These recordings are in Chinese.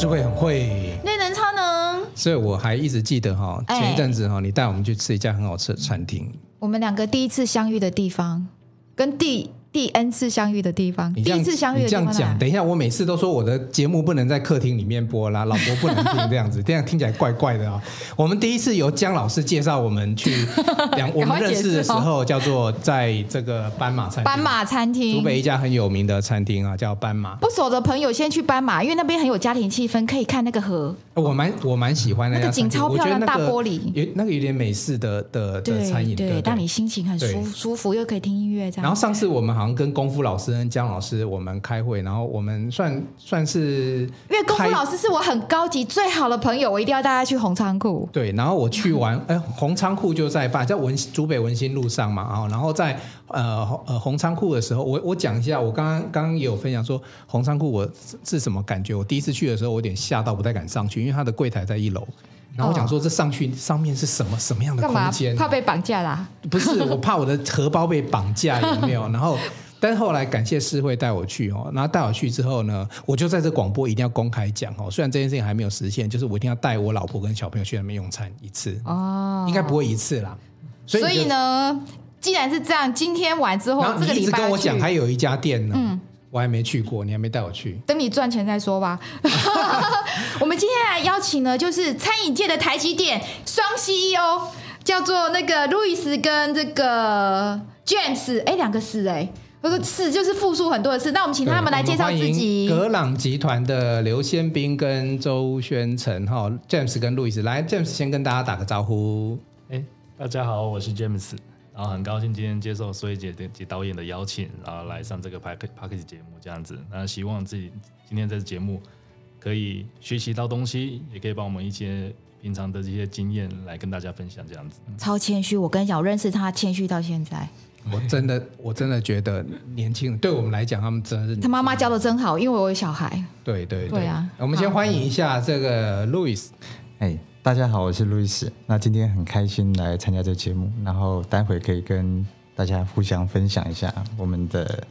诗慧很会，内能超能，所以我还一直记得哈，前一阵子哈，你带我们去吃一家很好吃的餐厅，我们两个第一次相遇的地方，跟第。第 N 次相遇的地方，第一次相遇的地方。你这样讲，等一下，我每次都说我的节目不能在客厅里面播啦，老婆不能听 这样子，这样听起来怪怪的啊。我们第一次由姜老师介绍我们去 两，我们认识的时候叫做在这个斑马餐厅，斑马餐厅，湖北一家很有名的餐厅啊，叫斑马。不熟的朋友先去斑马，因为那边很有家庭气氛，可以看那个河。我蛮我蛮喜欢那个景超漂亮，大玻璃，有那个有点美式的的的餐饮，对，让你心情很舒舒服，又可以听音乐这样。然后上次我们好像跟功夫老师跟姜老师我们开会，然后我们算算是，因为功夫老师是我很高级最好的朋友，我一定要带他去红仓库。对，然后我去完，哎，红仓库就在办，在文竹北文心路上嘛，然后在呃呃红仓库的时候，我我讲一下，我刚刚刚刚也有分享说红仓库我是什么感觉，我第一次去的时候，我有点吓到，不太敢上去，因为他的柜台在一楼，然后我讲说这上去上面是什么什么样的空间？怕被绑架啦、啊？不是，我怕我的荷包被绑架，有没有？然后。但是后来感谢诗慧带我去哦，然后带我去之后呢，我就在这广播一定要公开讲哦。虽然这件事情还没有实现，就是我一定要带我老婆跟小朋友去那边用餐一次哦，应该不会一次啦。所以，所以呢，既然是这样，今天完之后，你一直跟我讲还有一家店呢，嗯，我还没去过，你还没带我去，等你赚钱再说吧。我们今天来邀请呢，就是餐饮界的台积电双 CEO，叫做那个路易斯跟这个 James，哎，两个是哎。不是是就是复数很多的事，那我们请他们来介绍自己。格朗集团的刘先斌跟周宣成哈，James 跟路易斯来，James 先跟大家打个招呼。哎，大家好，我是 James，然后很高兴今天接受诗慧姐及导演的邀请，然后来上这个 Podcast 节目这样子。那希望自己今天这次节目可以学习到东西，也可以帮我们一些平常的这些经验来跟大家分享这样子。超谦虚，我跟你讲，我认识他谦虚到现在。我真的，我真的觉得年轻人对我们来讲，他们真的是他妈妈教的真好，因为我有小孩。对对对，对啊！我们先欢迎一下这个路易斯。哎，大家好，我是路易斯。那今天很开心来参加这节目，然后待会可以跟大家互相分享一下我们的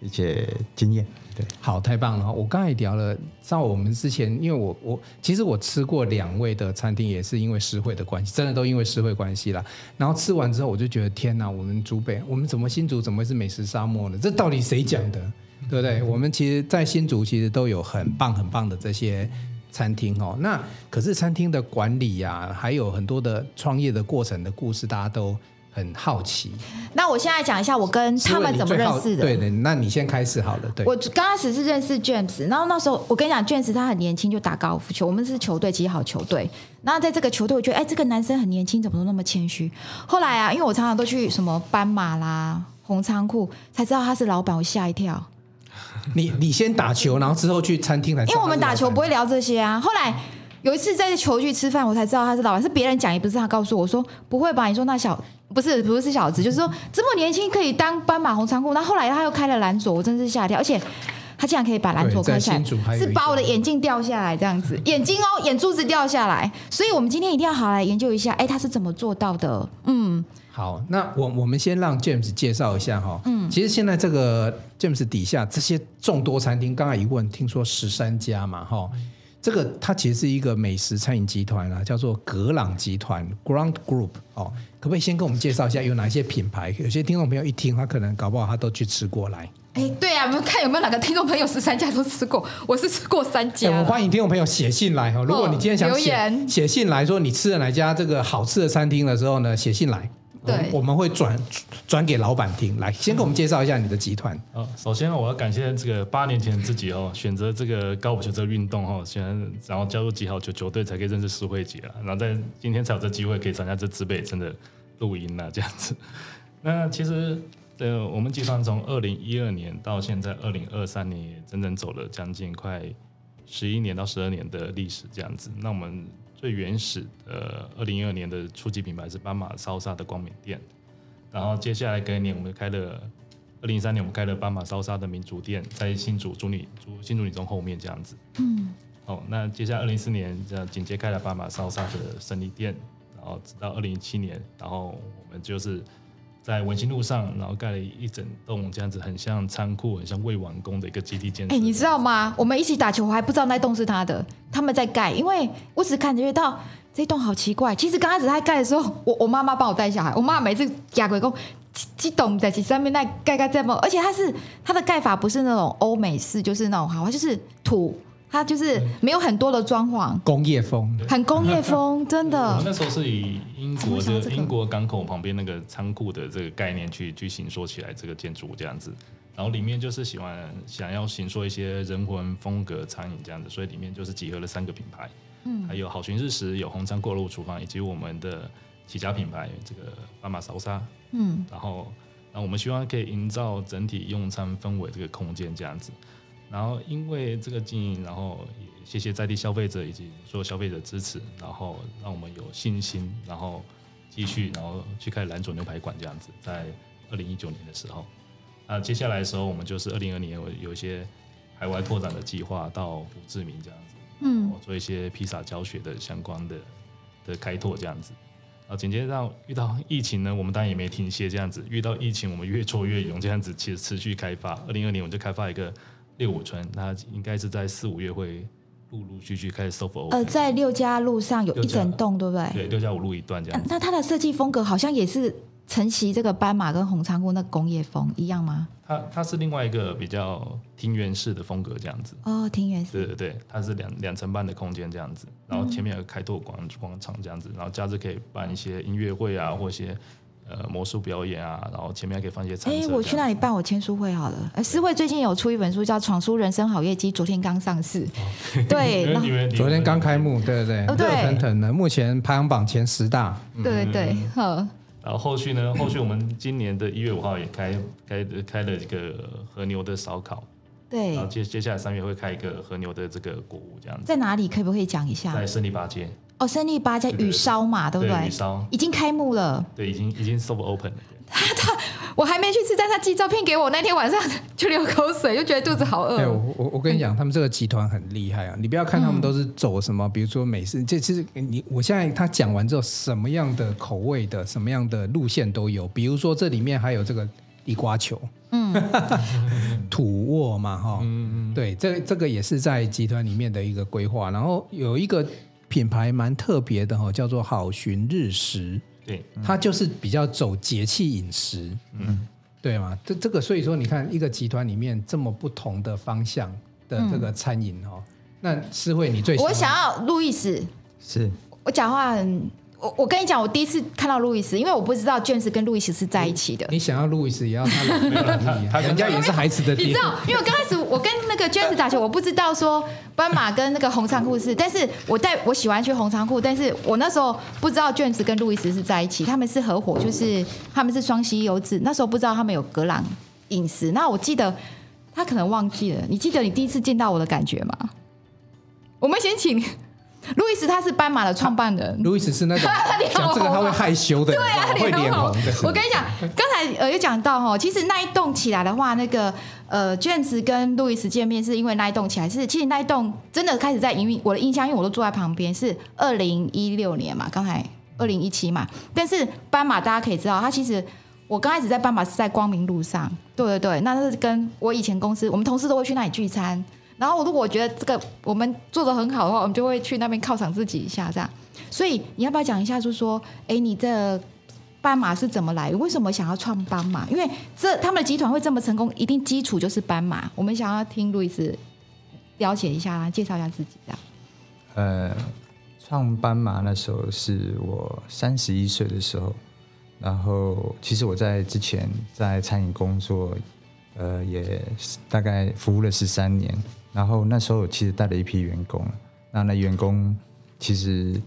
一些经验。对，好，太棒了！我刚才聊了，像我们之前，因为我我其实我吃过两位的餐厅，也是因为实惠的关系，真的都因为实惠关系啦。然后吃完之后，我就觉得天哪，我们竹北，我们怎么新竹怎么会是美食沙漠呢？这到底谁讲的？对不对？我们其实，在新竹其实都有很棒很棒的这些餐厅哦。那可是餐厅的管理呀、啊，还有很多的创业的过程的故事，大家都。很好奇，那我现在讲一下我跟他们怎么认识的。对的，那你先开始好了。对，我刚开始是认识 James，然后那时候我跟你讲，James 他很年轻就打高尔夫球，我们是球队，其实好球队。然后在这个球队，我觉得哎，这个男生很年轻，怎么都那么谦虚。后来啊，因为我常常都去什么斑马啦、红仓库，才知道他是老板，我吓一跳。你你先打球，然后之后去餐厅来。因为我们打球不会聊这些啊。后来有一次在球具吃饭，我才知道他是老板，是别人讲，也不是他告诉我，我说不会吧？你说那小。不是不是小子，就是说这么年轻可以当斑马红仓库，那后来他又开了蓝左，我真是吓一跳，而且他竟然可以把蓝左开起来，是把我的眼镜掉下来这样子，眼睛哦，眼珠子掉下来，所以我们今天一定要好来研究一下，哎，他是怎么做到的？嗯，好，那我我们先让 James 介绍一下哈，嗯，其实现在这个 James 底下这些众多餐厅，刚才一问，听说十三家嘛，哈。这个它其实是一个美食餐饮集团啊，叫做格朗集团 （Ground Group） 哦，可不可以先跟我们介绍一下有哪些品牌？有些听众朋友一听，他可能搞不好他都去吃过来。哎，对啊，我们看有没有哪个听众朋友十三家都吃过？我是吃过三家。我们欢迎听众朋友写信来哈，如果你今天想写、哦、写信来说你吃了哪家这个好吃的餐厅的时候呢，写信来。对，我们会转转给老板听。来，先给我们介绍一下你的集团。哦，首先我要感谢这个八年前自己哦，选择这个高尔夫球这个运动哦，选然后加入极好球球队，才可以认识苏慧姐啊。然后在今天才有这机会可以参加这指北真的录音啊，这样子。那其实呃，我们集团从二零一二年到现在二零二三年，也整整走了将近快十一年到十二年的历史这样子。那我们。最原始的二零一二年的初级品牌是斑马烧沙的光明店，然后接下来隔年我们开了二零一三年我们开了斑马烧沙的民族店，在新竹竹女竹新竹女中后面这样子。嗯，好，那接下来二零一四年这样紧接开了斑马烧沙的胜利店，然后直到二零一七年，然后我们就是在文心路上，然后盖了一整栋这样子，很像仓库，很像未完工的一个基地建设。哎，你知道吗？我们一起打球，我还不知道那栋是他的，他们在盖，因为我只感觉到这栋好奇怪。其实刚开始他盖的时候，我我妈妈帮我带小孩，我妈每次假鬼工，激动在上面那盖盖这么，而且它是它的盖法不是那种欧美式，就是那种好，就是土。它就是没有很多的装潢，工业风，很工业风，真的。我们那时候是以英国的英国港口旁边那个仓库的这个概念去去形塑起来这个建筑这样子，然后里面就是喜欢想要形塑一些人文风格餐饮这样子，所以里面就是集合了三个品牌，嗯，还有好寻日食、有红仓过路厨房以及我们的起家品牌这个斑马烧沙，嗯，然后那我们希望可以营造整体用餐氛围这个空间这样子。然后因为这个经营，然后也谢谢在地消费者以及所有消费者支持，然后让我们有信心，然后继续，然后去开蓝左牛排馆这样子，在二零一九年的时候，那接下来的时候，我们就是二零二零年有有一些海外拓展的计划到胡志明这样子，嗯，做一些披萨教学的相关的的开拓这样子，啊紧接着遇到疫情呢，我们当然也没停歇这样子，遇到疫情我们越挫越勇这样子，其实持续开发，二零二零年我们就开发一个。六五村，那应该是在四五月会陆陆续续开始 soft open。呃，在六家路上有一整栋，对不对？对，六家五路一段这样。那它的设计风格好像也是承袭这个斑马跟红仓库那工业风一样吗？它它是另外一个比较庭园式的风格这样子。哦，庭园式。对对对，它是两两层半的空间这样子，然后前面有个开拓广广场这样子，然后假日可以办一些音乐会啊，或一些。呃，魔术表演啊，然后前面还可以放一些餐。哎，我去那里办我签书会好了。呃，诗慧最近有出一本书叫《闯出人生好业绩》，昨天刚上市。哦、对，昨天刚开幕，对对对，热腾腾的，目前排行榜前十大。对对对，好。然后后续呢？后续我们今年的一月五号也开开开了一个和牛的烧烤。对。然后接接下来三月会开一个和牛的这个谷物这样子。在哪里？可不可以讲一下？在胜利八街。哦，胜利八家雨烧嘛，对不对？雨烧已经开幕了。对，已经已经 soft open 了。他 他，我还没去吃，但他寄照片给我，那天晚上就流口水，就觉得肚子好饿。对，我我我跟你讲，他们这个集团很厉害啊！你不要看他们都是走什么，比如说美式，这其实你我现在他讲完之后，什么样的口味的，什么样的路线都有。比如说这里面还有这个地瓜球，嗯，土沃嘛，哈，嗯嗯，对，这这个也是在集团里面的一个规划。然后有一个。品牌蛮特别的哈，叫做好寻日食，对，它就是比较走节气饮食，嗯，对嘛？这这个所以说，你看一个集团里面这么不同的方向的这个餐饮哦，嗯、那诗慧你最喜欢我想要路易斯，是。我讲话很。我我跟你讲，我第一次看到路易斯，因为我不知道卷子跟路易斯是在一起的。你想要路易斯，也要他老公，他 人家也是孩子的爹。你知道，因为刚开始我跟那个卷子打球，我不知道说斑马跟那个红仓库是，但是我带我喜欢去红仓库，但是我那时候不知道卷子跟路易斯是在一起，他们是合伙，就是他们是双溪优质。那时候不知道他们有格朗饮食。那我记得他可能忘记了，你记得你第一次见到我的感觉吗？我们先请。路易斯他是斑马的创办人，路易斯是那种 讲这个他会害羞的，对啊，会脸红的。我跟你讲，刚才呃有讲到哈，其实那一栋起来的话，那个呃卷子跟路易斯见面是因为那一栋起来是，其实那一栋真的开始在营运。我的印象，因为我都坐在旁边，是二零一六年嘛，刚才二零一七嘛。但是斑马大家可以知道，他其实我刚开始在斑马是在光明路上，对对对，那是跟我以前公司，我们同事都会去那里聚餐。然后，如果我觉得这个我们做得很好的话，我们就会去那边犒赏自己一下，这样。所以你要不要讲一下，就是说，哎，你的斑马是怎么来？为什么想要创斑马？因为这他们的集团会这么成功，一定基础就是斑马。我们想要听路易斯了解一下，介绍一下自己，这样。呃，创斑马那时候是我三十一岁的时候，然后其实我在之前在餐饮工作，呃，也大概服务了十三年。然后那时候其实带了一批员工，那那员工其实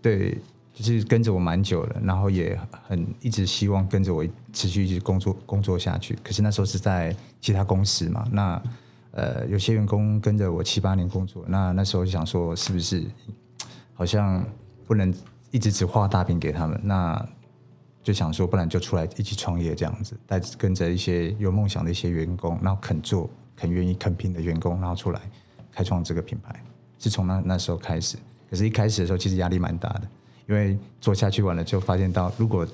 对就是跟着我蛮久了，然后也很一直希望跟着我持续一直工作工作下去。可是那时候是在其他公司嘛，那呃有些员工跟着我七八年工作，那那时候就想说是不是好像不能一直只画大饼给他们，那就想说不然就出来一起创业这样子，带跟着一些有梦想的一些员工，然后肯做。很愿意肯拼的员工，然后出来开创这个品牌，是从那那时候开始。可是，一开始的时候其实压力蛮大的，因为做下去完了就发现到，如果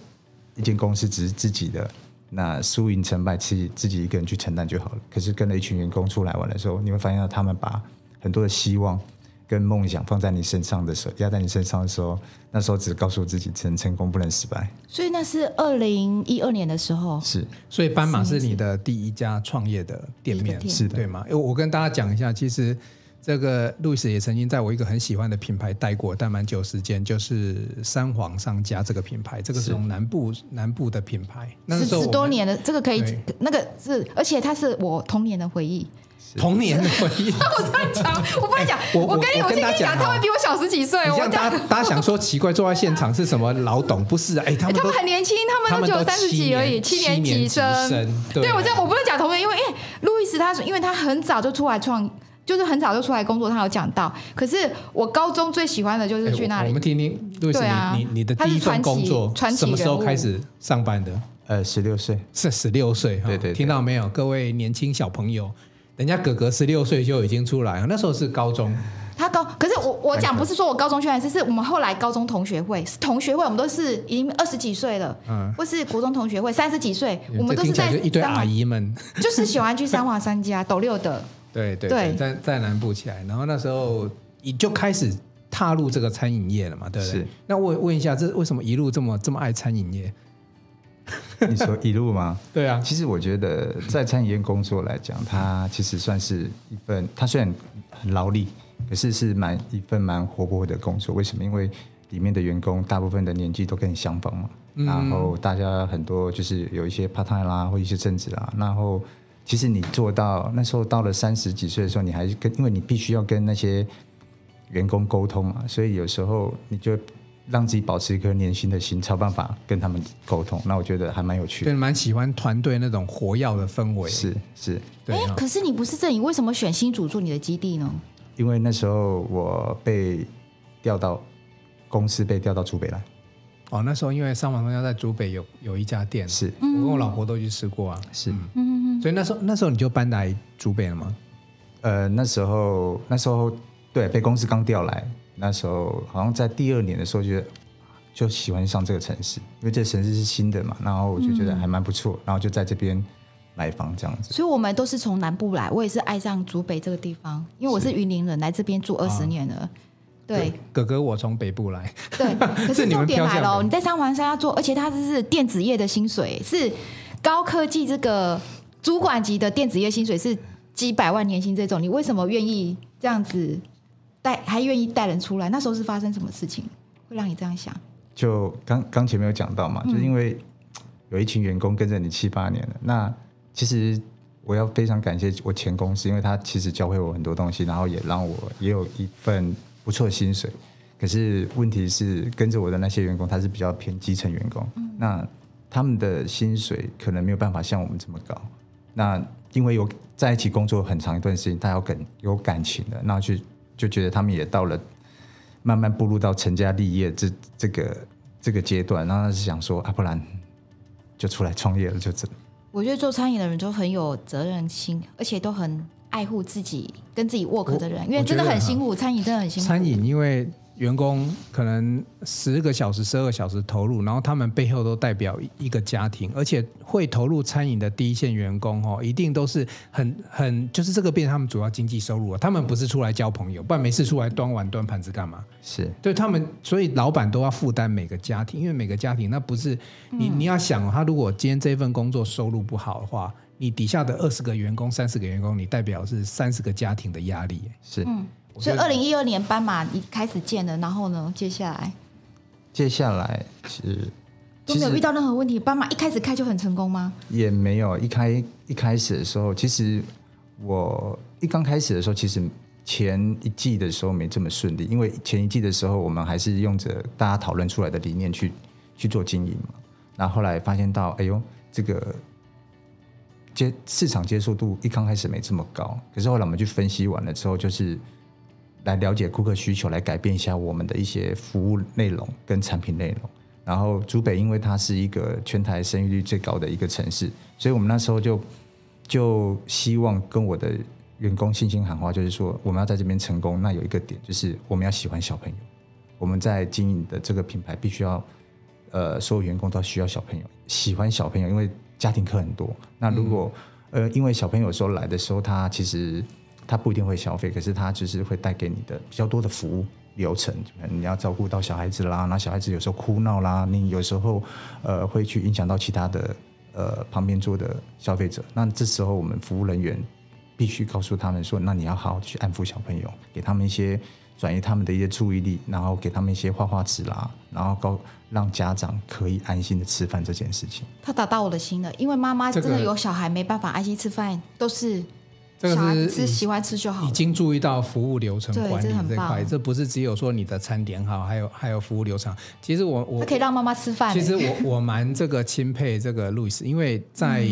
一间公司只是自己的，那输赢成败自己自己一个人去承担就好了。可是跟了一群员工出来玩的时候，你会发现到他们把很多的希望跟梦想放在你身上的时候，压在你身上的时候，那时候只告诉自己只能成功不能失败。所以那是二零一二年的时候，是，所以斑马是你的第一家创业的店面，是的对吗？因为我跟大家讲一下，其实这个路易斯也曾经在我一个很喜欢的品牌待过，待蛮久时间，就是三皇商家这个品牌，这个是从南部南部的品牌，那是十多年的，这个可以，那个是，而且它是我童年的回忆。童年的回忆。我这样讲，我不能讲。我我跟你，我我先跟你讲，他会比我小十几岁。我大家讲，大家想说奇怪，坐在现场是什么老董？不是啊，哎，他们都他们很年轻，他们都只有三十几而已，七年年级生。对对我这样，我不能讲童年，因为因为路易斯他说，因为他很早就出来创，就是很早就出来工作，他有讲到。可是我高中最喜欢的就是去那里。哎我们听听路易斯，对啊。你你你的第一份工作什么时候开始上班的？呃，十六岁，是十六岁哈，对对对。听到没有，各位年轻小朋友，人家哥哥十六岁就已经出来了，那时候是高中，他高，可是我我讲不是说我高中去还是，是我们后来高中同学会，是同学会，我们都是已经二十几岁了，嗯。或是国中同学会三十几岁，我们都是在就一堆阿，姨们，就是喜欢去三华三家 斗六的。对对对对，在在南部起来，然后那时候你就开始踏入这个餐饮业了嘛，对不对是？那问问一下，这为什么一路这么这么爱餐饮业？你说一路吗？对啊，其实我觉得在餐饮业工作来讲，它其实算是一份，它虽然很劳力，可是是蛮一份蛮活泼的工作。为什么？因为里面的员工大部分的年纪都跟你相仿嘛，嗯然后大家很多就是有一些 part time 啦，或一些正职啦，然后其实你做到那时候到了三十几岁的时候，你还是跟，因为你必须要跟那些员工沟通嘛，所以有时候你就让自己保持一颗年轻的心，才有办法跟他们沟通。那我觉得还蛮有趣的。对，。蛮喜欢团队那种活跃的氛围，是是，哎可是你不是这里，你为什么选新竹做你的基地呢？因为那时候我被调到公司，被调到竹北来。哦，那时候因为三王商家在竹北有有一家店，是。我跟我老婆都去吃过啊，是，嗯，所以那时候那时候你就搬来竹北了吗？呃，那时候那时候对被公司刚调来，那时候好像在第二年的时候觉得就喜欢上这个城市，因为这个城市是新的嘛，然后我就觉得还蛮不错，然后就在这边买房这样子。所以我们都是从南部来，我也是爱上竹北这个地方，因为我是云林人，来这边住二十年了。对哥哥我从北部来，对，可 是你们是重点来了你在三环山要做，而且它这是电子业的薪水，是高科技这个主管级的电子业薪水是几百万年薪这种，你为什么愿意这样子带，还愿意带人出来？那时候是发生什么事情会让你这样想？就刚刚前面有讲到嘛，就是因为有一群员工跟着你七八年了，那其实我要非常感谢我前公司，因为他其实教会我很多东西，然后也让我也有一份不错的薪水。可是问题是，跟着我的那些员工，他是比较偏基层员工，那他们的薪水可能没有办法像我们这么高。那因为有在一起工作很长一段时间，他有感有感情的，那就就觉得他们也到了。慢慢步入到成家立业这这个这个阶段，然后他是想说啊，不然就出来创业了，就这。我觉得做餐饮的人都很有责任心，而且都很爱护自己跟自己 work 的人，因为真的很辛苦，餐饮真的很辛苦。餐饮因为员工可能十个小时、十二个小时投入，然后他们背后都代表一个家庭，而且会投入餐饮的第一线员工哦，一定都是很很就是这个变成他们主要经济收入啊。他们不是出来交朋友，不然没事出来端碗端盘子干嘛？是对他们，所以老板都要负担每个家庭，因为每个家庭那不是你你要想，他如果今天这份工作收入不好的话，你底下的二十个员工、三十个员工，你代表是三十个家庭的压力。是，嗯，所以二零一二年斑马一开始建的，然后呢，接下来接下来其实都没有遇到任何问题。斑马一开始开就很成功吗？也没有一开一开始的时候，其实我一刚开始的时候，其实前一季的时候没这么顺利，因为前一季的时候我们还是用着大家讨论出来的理念去去做经营嘛，然后后来发现到，哎呦，这个。接市场接受度一刚开始没这么高，可是后来我们去分析完了之后，就是来了解顾客需求，来改变一下我们的一些服务内容跟产品内容。然后竹北因为它是一个全台生育率最高的一个城市，所以我们那时候就就希望跟我的员工信心喊话，就是说我们要在这边成功，那有一个点就是我们要喜欢小朋友，我们在经营的这个品牌必须要呃，所有员工都需要小朋友，喜欢小朋友，因为家庭课很多。那如果、呃，因为小朋友有时候来的时候，他其实他不一定会消费，可是他就是会带给你的比较多的服务流程。你要照顾到小孩子啦，那小孩子有时候哭闹啦，你有时候呃会去影响到其他的呃旁边坐的消费者。那这时候我们服务人员必须告诉他们说，那你要好好去安抚小朋友，给他们一些。转移他们的一些注意力，然后给他们一些画画纸啦，然后告让家长可以安心的吃饭这件事情。他打到我的心了，因为妈妈真的有小孩没办法安心吃饭，都是小孩子吃喜欢吃就好。已经注意到服务流程管理这块，这，不是只有说你的餐点好，还有还有服务流程。其实我我他可以让妈妈吃饭。其实我我蛮这个钦佩这个路易斯，因为在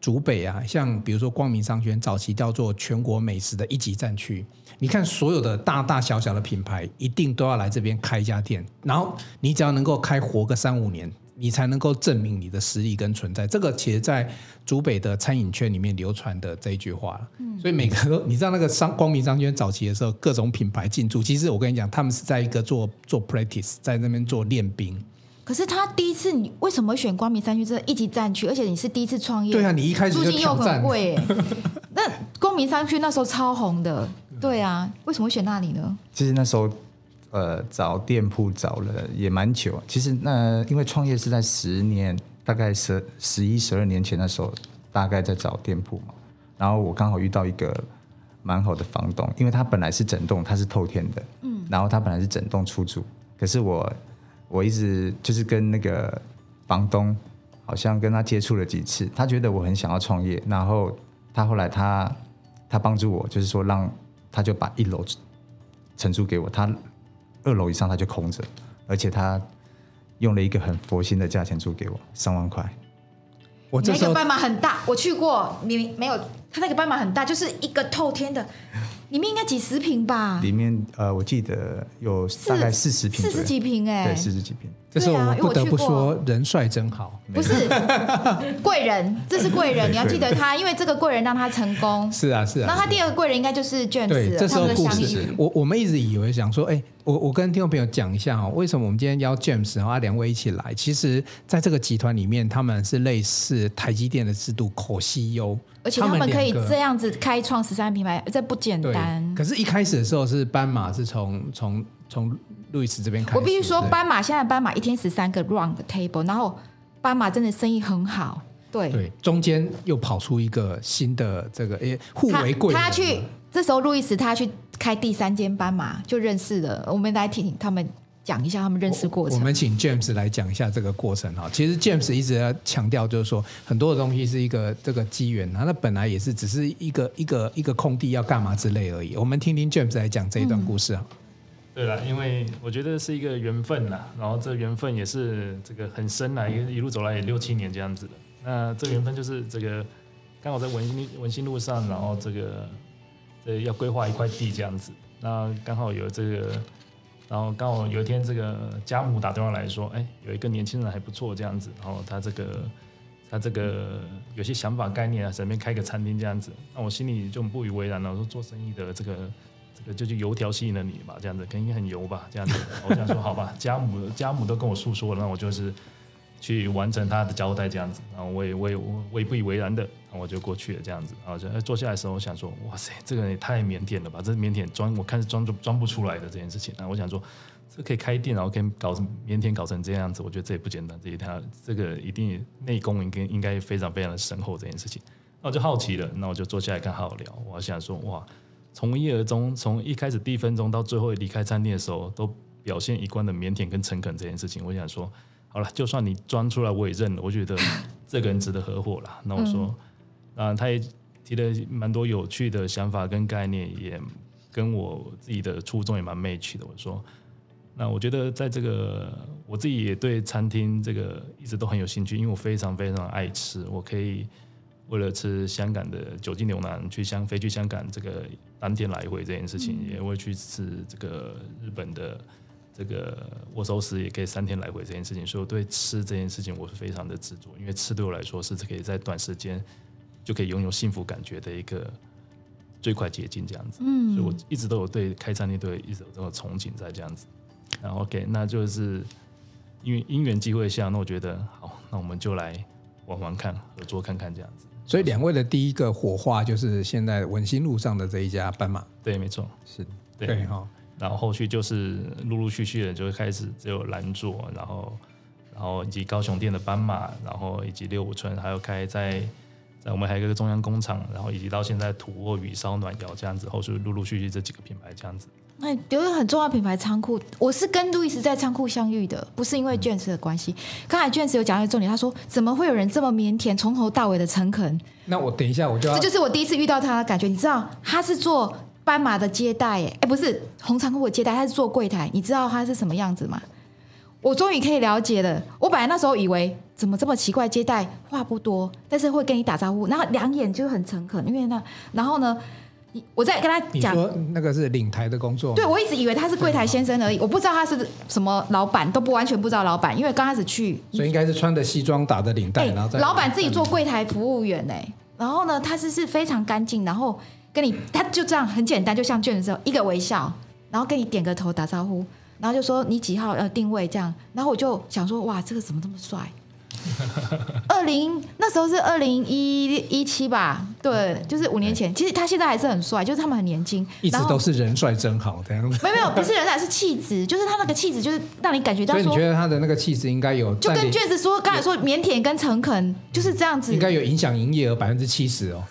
竹北啊，像比如说光明商圈早期叫做全国美食的一级战区。你看，所有的大大小小的品牌一定都要来这边开一家店，然后你只要能够开活个三五年，你才能够证明你的实力跟存在。这个其实，在竹北的餐饮圈里面流传的这一句话。嗯，所以每个都，你知道那个商光明商圈早期的时候，各种品牌进驻，其实我跟你讲，他们是在一个做做 practice，在那边做练兵。可是他第一次，你为什么选光明商圈这一级战区？而且你是第一次创业，对啊，你一开始就租金又很贵，那光明商圈那时候超红的。对啊，为什么会选那里呢？其实那时候，呃，找店铺找了也蛮久。其实那因为创业是在十年，大概十十一十二年前的时候，大概在找店铺嘛。然后我刚好遇到一个蛮好的房东，因为他本来是整栋，他是透天的，嗯，然后他本来是整栋出租。可是我我一直就是跟那个房东，好像跟他接触了几次，他觉得我很想要创业，然后他后来他他帮助我，就是说让。他就把一楼承租给我，他二楼以上他就空着，而且他用了一个很佛心的价钱租给我，三万块。我那个斑马很大，我去过，你没有？他那个斑马很大，就是一个透天的。里面应该几十平吧？里面呃，我记得有大概四十平，四十几平哎，对，四十几平。这是我不得不说，人帅真好。不是 贵人，这是贵人，你要记得他，因为这个贵人让他成功。是啊，是啊。那他第二个贵人应该就是。对，这时候故事，我我们一直以为想说，哎，我我跟听众朋友讲一下哈，为什么我们今天邀 James 然后两位一起来？其实在这个集团里面，他们是类似台积电的制度，口西优。而且他们可以这样子开创十三品牌，这不简单。可是，一开始的时候是斑马是从从从路易斯这边开始。我必须说，斑马现在斑马一天十三个 round table，然后斑马真的生意很好。对对，中间又跑出一个新的这个诶互为贵人。他去这时候，路易斯他去开第三间班嘛就认识了。我们来听听他们。讲一下他们认识过程。我们请 James 来讲一下这个过程哈。其实 James 一直在强调，就是说很多的东西是一个这个机缘，他那本来也是只是一个一个一个空地要干嘛之类而已。我们听听 James 来讲这一段故事啊。对了，因为我觉得是一个缘分呐，然后这缘分也是这个很深呐，一一路走来也六七年这样子的。那这个缘分就是这个刚好在文心文心路上，然后这个这要规划一块地这样子，那刚好有这个。然后刚好有一天，这个家母打电话来说：“哎，有一个年轻人还不错，这样子。然后他这个他这个有些想法概念啊，随便开个餐厅这样子。那我心里就不以为然了。我说做生意的这个这个就是油条吸引了你吧，这样子肯定很油吧，这样子。我想说好吧，家母家母都跟我诉说了，那我就是。”去完成他的交代，这样子，然后我也我也我也不以为然的，然后我就过去了，这样子，然后就坐下来的时候，我想说，哇塞，这个人也太腼腆了吧，这腼腆装，我看是装装不出来的这件事情，然后我想说，这可以开店，然后可以搞成腼腆搞成这样子，我觉得这也不简单，这一他这个一定内功应该应该非常非常的深厚这件事情，那我就好奇了，那我就坐下来跟他好好聊，我想说，哇，从一而终，从一开始第一分钟到最后离开餐厅的时候，都表现一贯的腼腆跟诚恳这件事情，我想说。好了，就算你装出来，我也认了。我觉得 这个人值得合伙了。那我说，啊，他也提了蛮多有趣的想法跟概念，也跟我自己的初衷也蛮 match 的。我说，那我觉得在这个我自己也对餐厅这个一直都很有兴趣，因为我非常非常爱吃。我可以为了吃香港的九记牛腩去香飞去香港这个当天来回这件事情，也会去吃这个日本的。这个握寿司也可以三天来回这件事情，所以我对吃这件事情我是非常的执着，因为吃对我来说是可以在短时间就可以拥有幸福感觉的一个最快捷径，这样子。嗯，所以我一直都有对开餐厅都有一直有这种憧憬在这样子。然后 OK，那就是因为因缘机会下，那我觉得好，那我们就来玩玩看，合作看看这样子。所以两位的第一个火花就是现在文心路上的这一家斑马，对，没错，是的，对哈。然后后续就是陆陆续续的就会开始只有蓝座，然后然后以及高雄店的斑马，然后以及六五村，还有开在在我们还有一个中央工厂，然后以及到现在土沃雨烧暖窑这样子，后续陆陆续续这几个品牌这样子。那有一个很重要的品牌仓库，我是跟路易斯在仓库相遇的，不是因为 James 的关系。刚才 James 有讲一个重点，他说怎么会有人这么腼腆，从头到尾的诚恳？那我等一下我就要，这就是我第一次遇到他的感觉。你知道他是做斑马的接待，哎，不是红仓库的接待，他是做柜台。你知道他是什么样子吗？我终于可以了解了。我本来那时候以为怎么这么奇怪，接待话不多，但是会跟你打招呼，然后两眼就很诚恳，因为那然后呢？我在跟他讲，你说那个是领台的工作。对，我一直以为他是柜台先生而已，我不知道他是什么老板，都不完全不知道老板，因为刚开始去，所以应该是穿的西装打的领带，欸、然后在老板自己做柜台服务员呢。然后呢，他是是非常干净，然后跟你他就这样很简单，就像卷的时候一个微笑，然后跟你点个头打招呼，然后就说你几号要定位这样，然后我就想说哇，这个怎么这么帅？二零那时候是二零一一七吧，对，就是五年前。其实他现在还是很帅，就是他们很年轻，一直都是人帅真好这样子。没有没有，不是人帅，是气质，就是他那个气质，就是让你感觉到。所以你觉得他的那个气质应该有？就跟卷子说，刚才说腼腆跟诚恳就是这样子。应该有影响营业额百分之七十哦。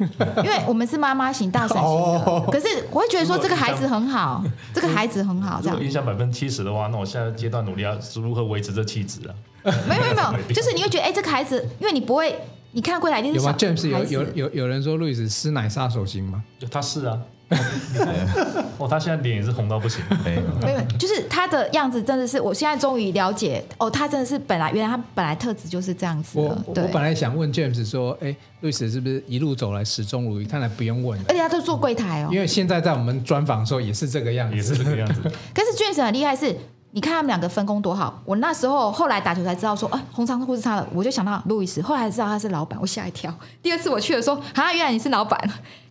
因为我们是妈妈型、大婶型的，哦、可是我会觉得说这个孩子很好，这个孩子很好，这样。影响百分之七十的话，那我现在阶段努力要如何维持这气质啊？没有没有没有，就是你会觉得哎，这个孩子，因为你不会，你看柜台一定是小。有吗？James 有有有有人说路易斯师奶杀手型吗？他是啊。哦，他现在脸也是红到不行。没有没有，就是他的样子真的是，我现在终于了解哦，他真的是本来原来他本来特质就是这样子的。我我本来想问 James 说，哎，路易斯是不是一路走来始终如一？看来不用问了。而且他都做柜台哦。因为现在在我们专访的时候也是这个样子，也是这个样子。可是 James 很厉害是。你看他们两个分工多好！我那时候后来打球才知道说，哎，红仓库是他的，我就想到路易斯，后来才知道他是老板，我吓一跳。第二次我去的时候，啊，原来你是老板。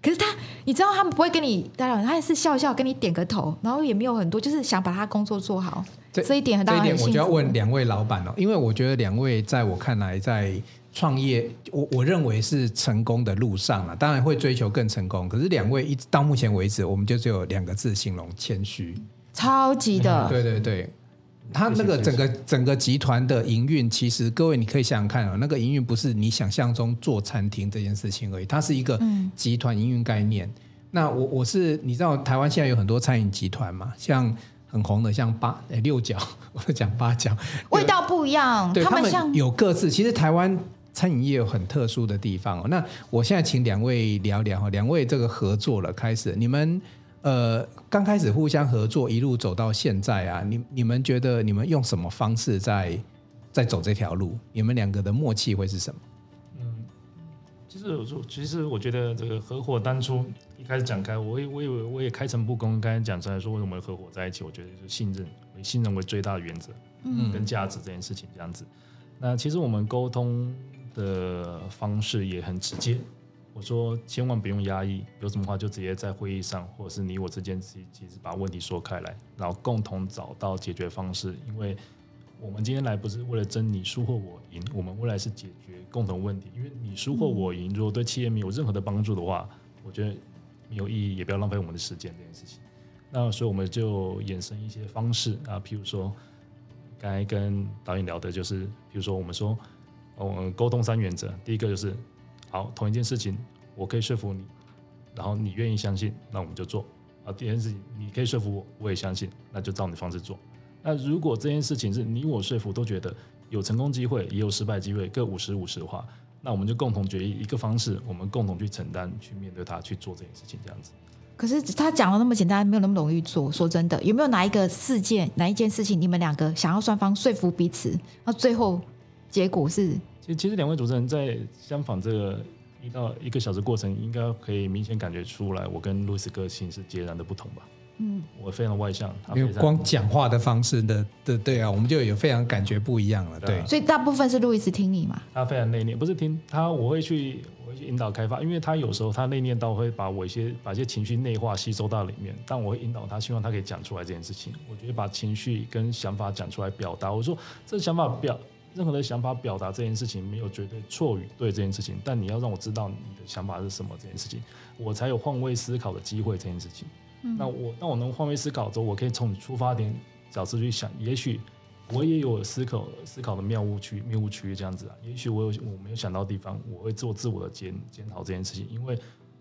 可是他，你知道他们不会跟你打扰，他也是笑笑跟你点个头，然后也没有很多，就是想把他工作做好。这，这一点很大。这一点我就要问两位老板了，因为我觉得两位在我看来在创业，我我认为是成功的路上了，当然会追求更成功。可是两位一直到目前为止，我们就只有两个字形容：谦虚。超级的，对对对，他那个整个整个集团的营运，其实各位你可以想想看啊，那个营运不是你想象中做餐厅这件事情而已，它是一个集团营运概念。那我我是你知道台湾现在有很多餐饮集团嘛，像很红的像八诶六角，我讲八角，味道不一样，对，他们像有各自。其实台湾餐饮业有很特殊的地方哦。那我现在请两位聊聊哈，两位这个合作了，开始你们。呃，刚开始互相合作，一路走到现在啊，你你们觉得你们用什么方式在在走这条路？你们两个的默契会是什么？嗯，其实我说，其实我觉得这个合伙当初一开始讲开，我也我以为我也开诚布公，刚才讲出来说为什么合伙在一起，我觉得就是信任，以信任为最大的原则，嗯，跟价值这件事情这样子。那其实我们沟通的方式也很直接。我说千万不用压抑，有什么话就直接在会议上，或者是你我之间，其其实把问题说开来，然后共同找到解决方式。因为我们今天来不是为了争你输或我赢，我们未来是解决共同问题。因为你输或我赢，如果对企业没有任何的帮助的话，我觉得没有意义，也不要浪费我们的时间这件事情。那所以我们就衍生一些方式啊，譬如说刚才跟导演聊的就是，譬如说我们说，我们沟通三原则，第一个就是。好，同一件事情，我可以说服你，然后你愿意相信，那我们就做。啊，第二件事情，你可以说服我，我也相信，那就照你方式做。那如果这件事情是你我说服都觉得有成功机会，也有失败机会，各五十五十的话，那我们就共同决议一个方式，我们共同去承担，去面对它，去做这件事情，这样子。可是他讲的那么简单，没有那么容易做。说真的，有没有哪一个事件，哪一件事情，你们两个想要双方说服彼此，那最后结果是？其实两位主持人在相访这个一到一个小时过程，应该可以明显感觉出来，我跟路易斯个性是截然的不同吧？嗯，我非常外向，因为光讲话的方式的对对啊，我们就有非常感觉不一样了。对，所以大部分是路易斯听你嘛？他非常内敛，不是听他，我会去我会去引导开发，因为他有时候他内念到会把我一些把一些情绪内化吸收到里面，但我会引导他，希望他可以讲出来这件事情。我觉得把情绪跟想法讲出来表达，我说这个想法表任何的想法表达这件事情没有绝对错与对这件事情，但你要让我知道你的想法是什么这件事情，我才有换位思考的机会这件事情。嗯、那我那我能换位思考之后，我可以从出发点角度去想，也许。我也有思考思考的谬误区谬误区这样子啊，也许我有我没有想到的地方，我会做自我的检检讨这件事情，因为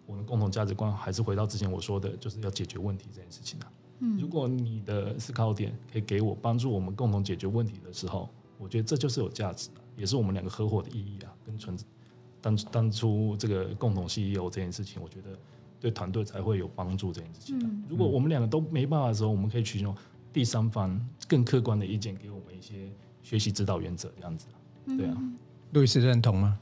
我们共同价值观还是回到之前我说的，就是要解决问题这件事情啊。嗯，如果你的思考点可以给我帮助，我们共同解决问题的时候，我觉得这就是有价值的，也是我们两个合伙的意义啊，跟存当当初这个共同 CEO 这件事情，我觉得对团队才会有帮助这件事情啊。如果我们两个都没办法的时候，我们可以取用。第三方更客观的意见，给我们一些学习指导原则，这样子，对啊，路易斯认同吗？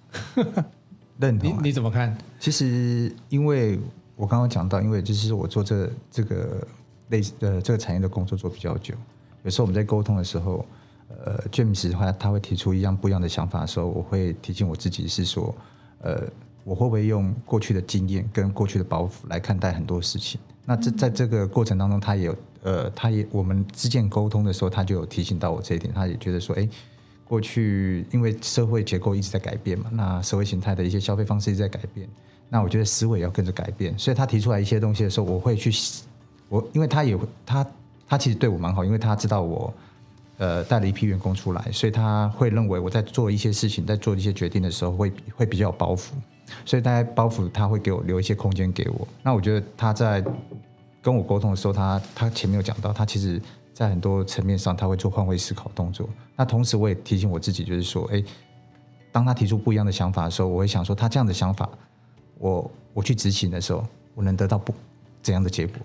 认同、啊。你你怎么看？其实，因为我刚刚讲到，因为就是我做这这个类似呃这个产业的工作做比较久，有时候我们在沟通的时候，呃，James 的话他会提出一样不一样的想法的时候，我会提醒我自己是说，呃，我会不会用过去的经验跟过去的包袱来看待很多事情？那这在这个过程当中，他也有。呃，他也我们之间沟通的时候，他就有提醒到我这一点。他也觉得说，哎，过去因为社会结构一直在改变嘛，那社会形态的一些消费方式一直在改变，那我觉得思维也要跟着改变。所以他提出来一些东西的时候，我会去，我因为他也会，他他其实对我蛮好，因为他知道我呃带了一批员工出来，所以他会认为我在做一些事情，在做一些决定的时候会会比较有包袱，所以大概包袱他会给我留一些空间给我。那我觉得他在。跟我沟通的时候，他他前面有讲到，他其实在很多层面上他会做换位思考动作。那同时我也提醒我自己，就是说，哎，当他提出不一样的想法的时候，我会想说，他这样的想法，我我去执行的时候，我能得到不怎样的结果？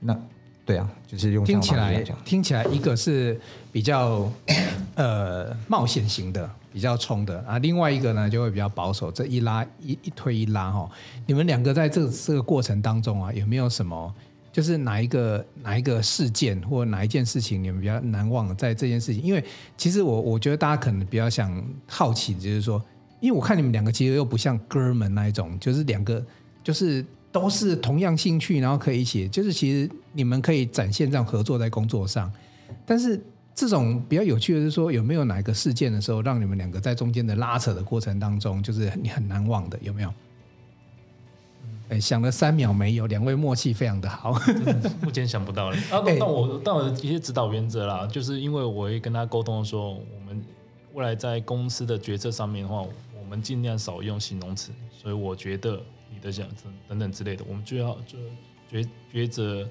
那对啊，就是用听起来听起来，一个是比较呃冒险型的，比较冲的啊，另外一个呢就会比较保守。这一拉一一推一拉哈，你们两个在这这个过程当中啊，有没有什么？就是哪一个哪一个事件或哪一件事情你们比较难忘？在这件事情，因为其实我我觉得大家可能比较想好奇，就是说，因为我看你们两个其实又不像哥们那一种，就是两个就是都是同样兴趣，然后可以一起，就是其实你们可以展现这样合作在工作上。但是这种比较有趣的是说，有没有哪一个事件的时候，让你们两个在中间的拉扯的过程当中，就是你很难忘的，有没有？哎，想了三秒没有，两位默契非常的好。目前想不到了。啊，那我但我的一些指导原则啦，就是因为我会跟他沟通说，我们未来在公司的决策上面的话，我们尽量少用形容词。所以我觉得你的想等等之类的，我们就要就抉抉择，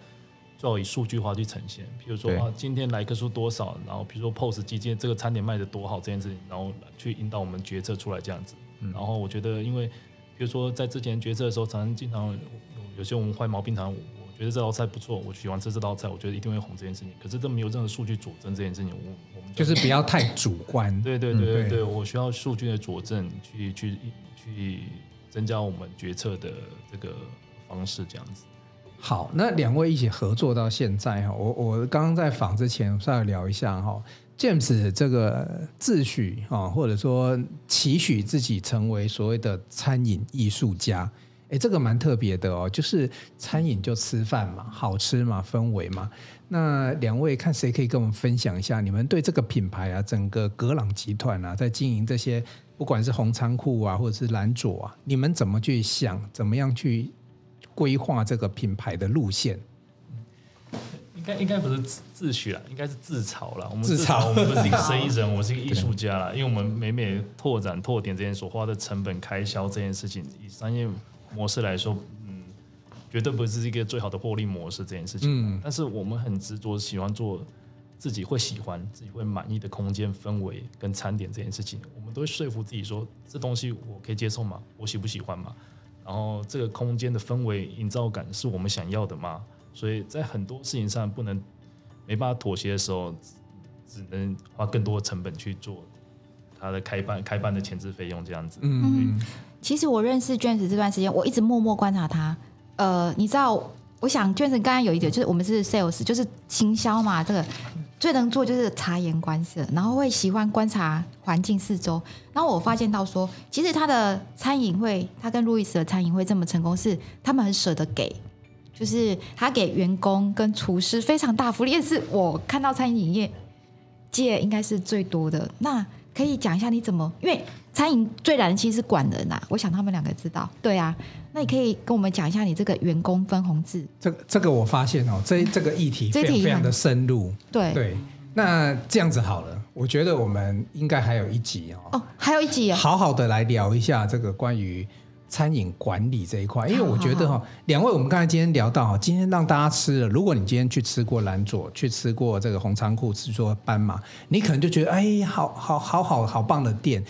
就要以数据化去呈现。比如说啊，今天来客数多少，然后比如说 POS 机今天这个餐点卖的多好这件事情，然后去引导我们决策出来这样子。然后我觉得因为。比如说，在之前决策的时候，常常经常有，有些我们坏毛病，常常我觉得这道菜不错，我喜欢吃这道菜，我觉得一定会红这件事情。可是这没有任何数据佐证这件事情，我我们就，是不要太主观。对对对对对，对，我需要数据的佐证，去去去增加我们决策的这个方式，这样子。好，那两位一起合作到现在哈，我我刚刚在访之前稍微聊一下哈。James 这个自诩啊，或者说期许自己成为所谓的餐饮艺术家，哎，这个蛮特别的哦。就是餐饮就吃饭嘛，好吃嘛，氛围嘛。那两位看谁可以跟我们分享一下，你们对这个品牌啊，整个格朗集团啊，在经营这些，不管是红仓库啊，或者是蓝左啊，你们怎么去想，怎么样去规划这个品牌的路线？应该应该不是自自诩了，应该是自嘲了。我们自嘲，我们不是一个生意人，我是一个艺术家啦。因为我们每每拓展拓点这件所花的成本开销这件事情，以商业模式来说，嗯，绝对不是一个最好的获利模式这件事情。嗯，但是我们很执着，喜欢做自己会喜欢、自己会满意的空间氛围跟餐点这件事情。我们都会说服自己说，这东西我可以接受吗？我喜不喜欢吗？然后这个空间的氛围营造感是我们想要的吗？所以在很多事情上不能没办法妥协的时候，只能花更多的成本去做它的开办开办的前置费用这样子。嗯，其实我认识 James 这段时间，我一直默默观察他。呃，你知道我想卷子刚刚有一点，就是我们是 sales，就是行销嘛，这个最能做就是察言观色，然后会喜欢观察环境四周。然后我发现到说，其实他的餐饮会，他跟路易斯的餐饮会这么成功，是他们很舍得给，就是他给员工跟厨师非常大福利，也是我看到餐饮业界应该是最多的。那可以讲一下你怎么？因为餐饮最难的其实是管人呐、啊，我想他们两个知道。对啊。那你可以跟我们讲一下你这个员工分红制？这个这个我发现哦，这这个议题非常非常的深入。对对，那这样子好了，我觉得我们应该还有一集哦。哦，还有一集哦，好好的来聊一下这个关于餐饮管理这一块，因为我觉得哈、哦，两位我们刚才今天聊到，今天让大家吃了，如果你今天去吃过蓝佐，去吃过这个红仓库，吃过斑马，你可能就觉得哎，好好好好好棒的店。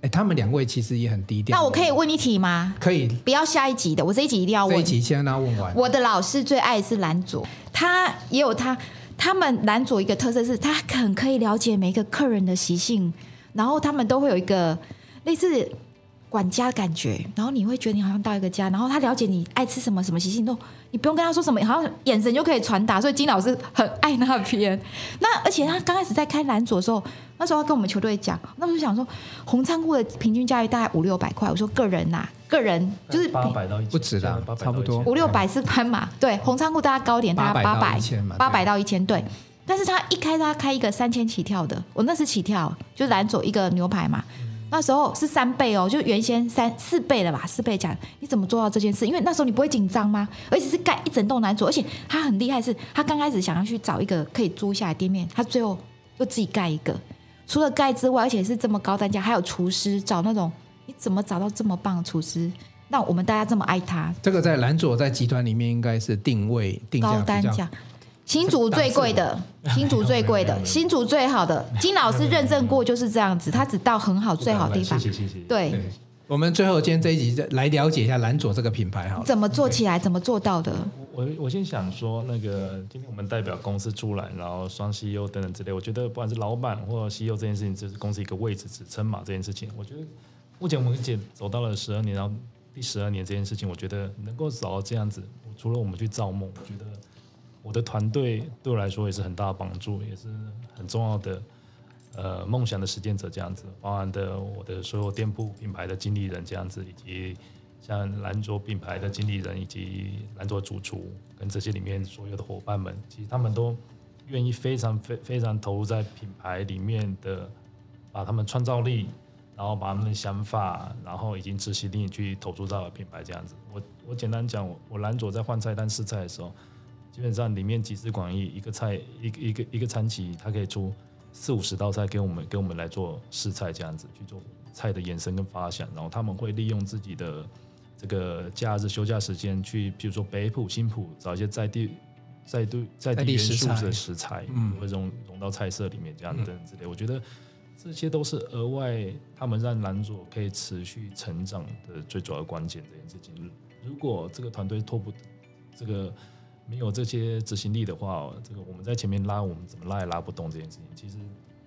哎，他们两位其实也很低调。那我可以问一题吗？可以，不要下一集的，我这一集一定要问。这一集先让他问完。我的老师最爱是蓝佐，他也有他，他们蓝佐一个特色是，他很可以了解每一个客人的习性，然后他们都会有一个类似管家的感觉，然后你会觉得你好像到一个家，然后他了解你爱吃什么什么习性都，你不用跟他说什么，好像眼神就可以传达，所以金老师很爱那边。那而且他刚开始在开蓝左的时候。那时候他跟我们球队讲，那时候想说，红仓库的平均价位大概五六百块。我说个人呐、啊，个人就是八百到一千，不止的，差不多五六百是斑马。对，红仓库大家高点大概八百，八百到一千。对，但是他一开他开一个三千起跳的，我那是起跳，就蓝左一个牛排嘛。那时候是三倍哦，就原先三四倍了吧，四倍价。你怎么做到这件事？因为那时候你不会紧张吗？而且是盖一整栋蓝左，而且他很厉害是，是他刚开始想要去找一个可以租下来店面，他最后又自己盖一个。除了盖之外，而且是这么高单价，还有厨师找那种，你怎么找到这么棒的厨师？那我们大家这么爱他，这个在蓝左在集团里面应该是定位定价高单价，新竹最贵的，新竹最贵的，新竹最好的，金老师认证过就是这样子，他只到很好最好的地方。谢谢谢谢。对。我们最后今天这一集来了解一下蓝左这个品牌哈，怎么做起来，怎么做到的？我我先想说，那个今天我们代表公司出来，然后双 CEO 等等之类，我觉得不管是老板或者 CEO 这件事情，就是公司一个位置职称嘛，这件事情，我觉得目前我们已经走到了十二年，然后第十二年这件事情，我觉得能够找到这样子，除了我们去造梦，我觉得我的团队对我来说也是很大的帮助，也是很重要的。呃，梦想的实践者这样子，包含的我的所有店铺品牌的经理人这样子，以及像蓝卓品牌的经理人，以及蓝卓主厨跟这些里面所有的伙伴们，其实他们都愿意非常非非常投入在品牌里面的，把他们创造力，然后把他们的想法，然后已经执行力去投注到品牌这样子。我我简单讲，我蓝卓在换菜单试菜的时候，基本上里面集思广益，一个菜一个一个一个餐期，它可以出。四五十道菜给我们，给我们来做试菜，这样子去做菜的延伸跟发想，然后他们会利用自己的这个假日休假时间去，比如说北埔、新埔找一些在地、在地、在地元素的食材，嗯，会融融到菜色里面，这样等等之类。嗯、我觉得这些都是额外他们让蓝左可以持续成长的最主要关键。这件事情，如果这个团队拖不这个。没有这些执行力的话，这个我们在前面拉，我们怎么拉也拉不动这件事情。其实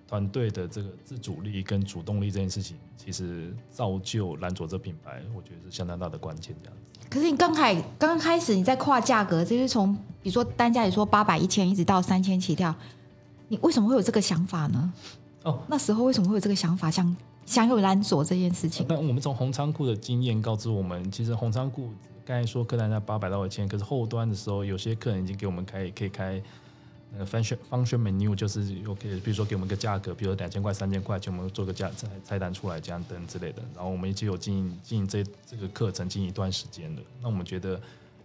团队的这个自主力跟主动力这件事情，其实造就蓝卓这品牌，我觉得是相当大的关键。这样子。可是你刚开刚开始你在跨价格，就是从比如说单价，你说八百、一千，一直到三千起跳，你为什么会有这个想法呢？哦，那时候为什么会有这个想法，想想有蓝卓这件事情？那我们从红仓库的经验告知我们，其实红仓库。刚才说客单价八百到一千，可是后端的时候，有些客人已经给我们开可以开呃 function function menu，就是 OK，比如说给我们个价格，比如两千块、三千块，就我们做个价菜菜单出来这样等之类的。然后我们已经有经营经营这这个课程经营一段时间了，那我们觉得。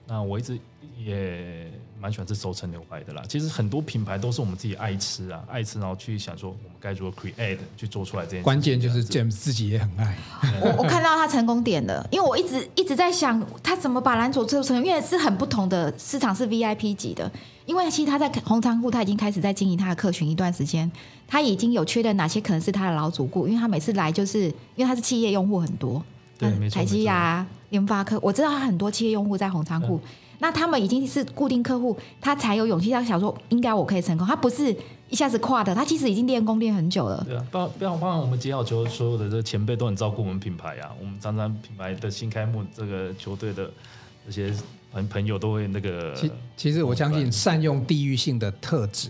那我一直也蛮喜欢吃熟成牛排的啦。其实很多品牌都是我们自己爱吃啊，爱吃，然后去想说我们该如何 create 去做出来这件事。关键就是 James 自己也很爱。我我看到他成功点了，因为我一直一直在想他怎么把蓝左做成，因为是很不同的市场，是 VIP 级的。因为其实他在红仓库他已经开始在经营他的客群一段时间，他已经有确认哪些可能是他的老主顾，因为他每次来就是因为他是企业用户很多。对，没错。台积呀、联发科，我知道他很多企业用户在红仓库，嗯、那他们已经是固定客户，他才有勇气他想说，应该我可以成功。他不是一下子跨的，他其实已经练功练很久了。对啊，包包括我们吉好球，所有的这前辈都很照顾我们品牌啊。我们常常品牌的新开幕这个球队的这些朋朋友都会那个。其其实我相信善用地域性的特质，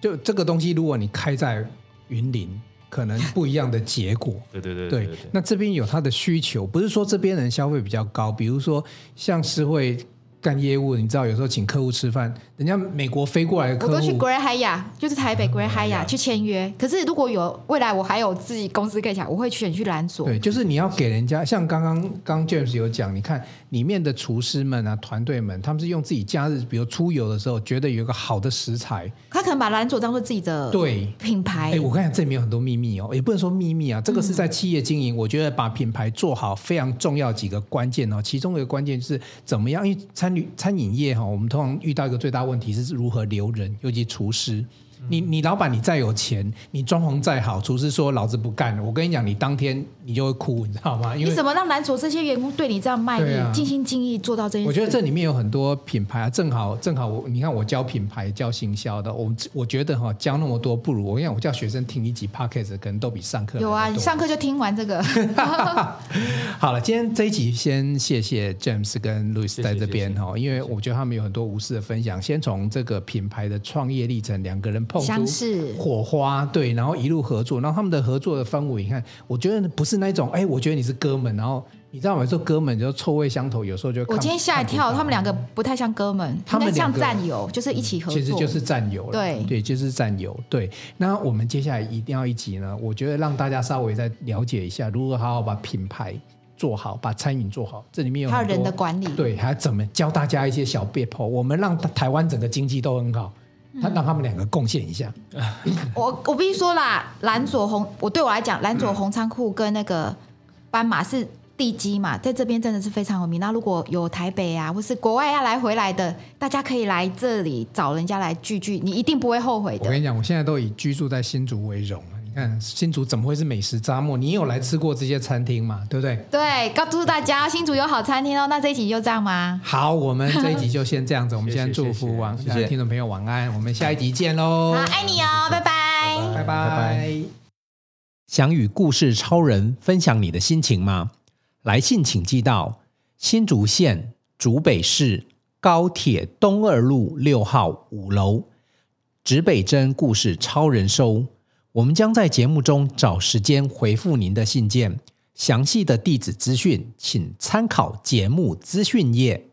就这个东西，如果你开在云林，可能不一样的结果。对对对对，那这边有他的需求，不是说这边人消费比较高，比如说像是会。干业务，你知道有时候请客户吃饭，人家美国飞过来的客户，我都去 Grand Hyatt，就是台北 Grand Hyatt 去签约。可是如果有未来，我还有自己公司可以讲，我会选去蓝左。对，就是你要给人家，像刚刚刚 James 有讲，你看里面的厨师们啊，团队们，他们是用自己假日，比如出游的时候，觉得有一个好的食材，他可能把蓝左当做自己的对品牌。哎，我跟你讲，这里面有很多秘密哦，也不能说秘密啊，这个是在企业经营，嗯、我觉得把品牌做好非常重要几个关键哦，其中一个关键就是怎么样，因为餐旅餐饮业哈。我们通常遇到一个最大问题是如何留人，尤其厨师。你你老板你再有钱，你装潢再好，厨师说老子不干了，我跟你讲，你当天你就会哭，你知道吗？因为你怎么让蓝左这些员工对你这样卖力、尽心尽意做到这些？我觉得这里面有很多品牌啊，正好正好我你看我教品牌教行销的，我我觉得哈教那么多不如我跟你讲，我叫学生听一集 podcast 可能都比上课有啊，你上课就听完这个。好了，今天这一集先谢谢 James 跟 Louis 在这边哈，因为我觉得他们有很多无私的分享，先从这个品牌的创业历程，两个人。相似火花对，然后一路合作，然后他们的合作的氛围，你看，我觉得不是那种，哎，我觉得你是哥们，然后你知道吗？说哥们就臭味相投，有时候就我今天吓一跳，他们两个不太像哥们，他们像战友，就是一起合作，其实就是战友了，对对，就是战友。对，那我们接下来一定要一集呢，我觉得让大家稍微再了解一下，如何好好把品牌做好，把餐饮做好，这里面有还有人的管理，对，还要怎么教大家一些小撇步，我们让台湾整个经济都很好。他让他们两个贡献一下。我我必须说啦，蓝左红，我对我来讲，蓝左红仓库跟那个斑马是地基嘛，在这边真的是非常有名。那如果有台北啊，或是国外要来回来的，大家可以来这里找人家来聚聚，你一定不会后悔的。我跟你讲，我现在都以居住在新竹为荣。看新竹怎么会是美食沙漠？你有来吃过这些餐厅吗？对不对？对，告诉大家新竹有好餐厅哦。那这一集就这样吗？好，我们这一集就先这样子。我们先祝福晚，谢谢听众朋友晚安。我们下一集见喽！好，爱你哦，拜拜，拜拜，拜拜。想与故事超人分享你的心情吗？来信请寄到新竹县竹北市高铁东二路六号五楼，指北针故事超人收。我们将在节目中找时间回复您的信件，详细的地址资讯请参考节目资讯页。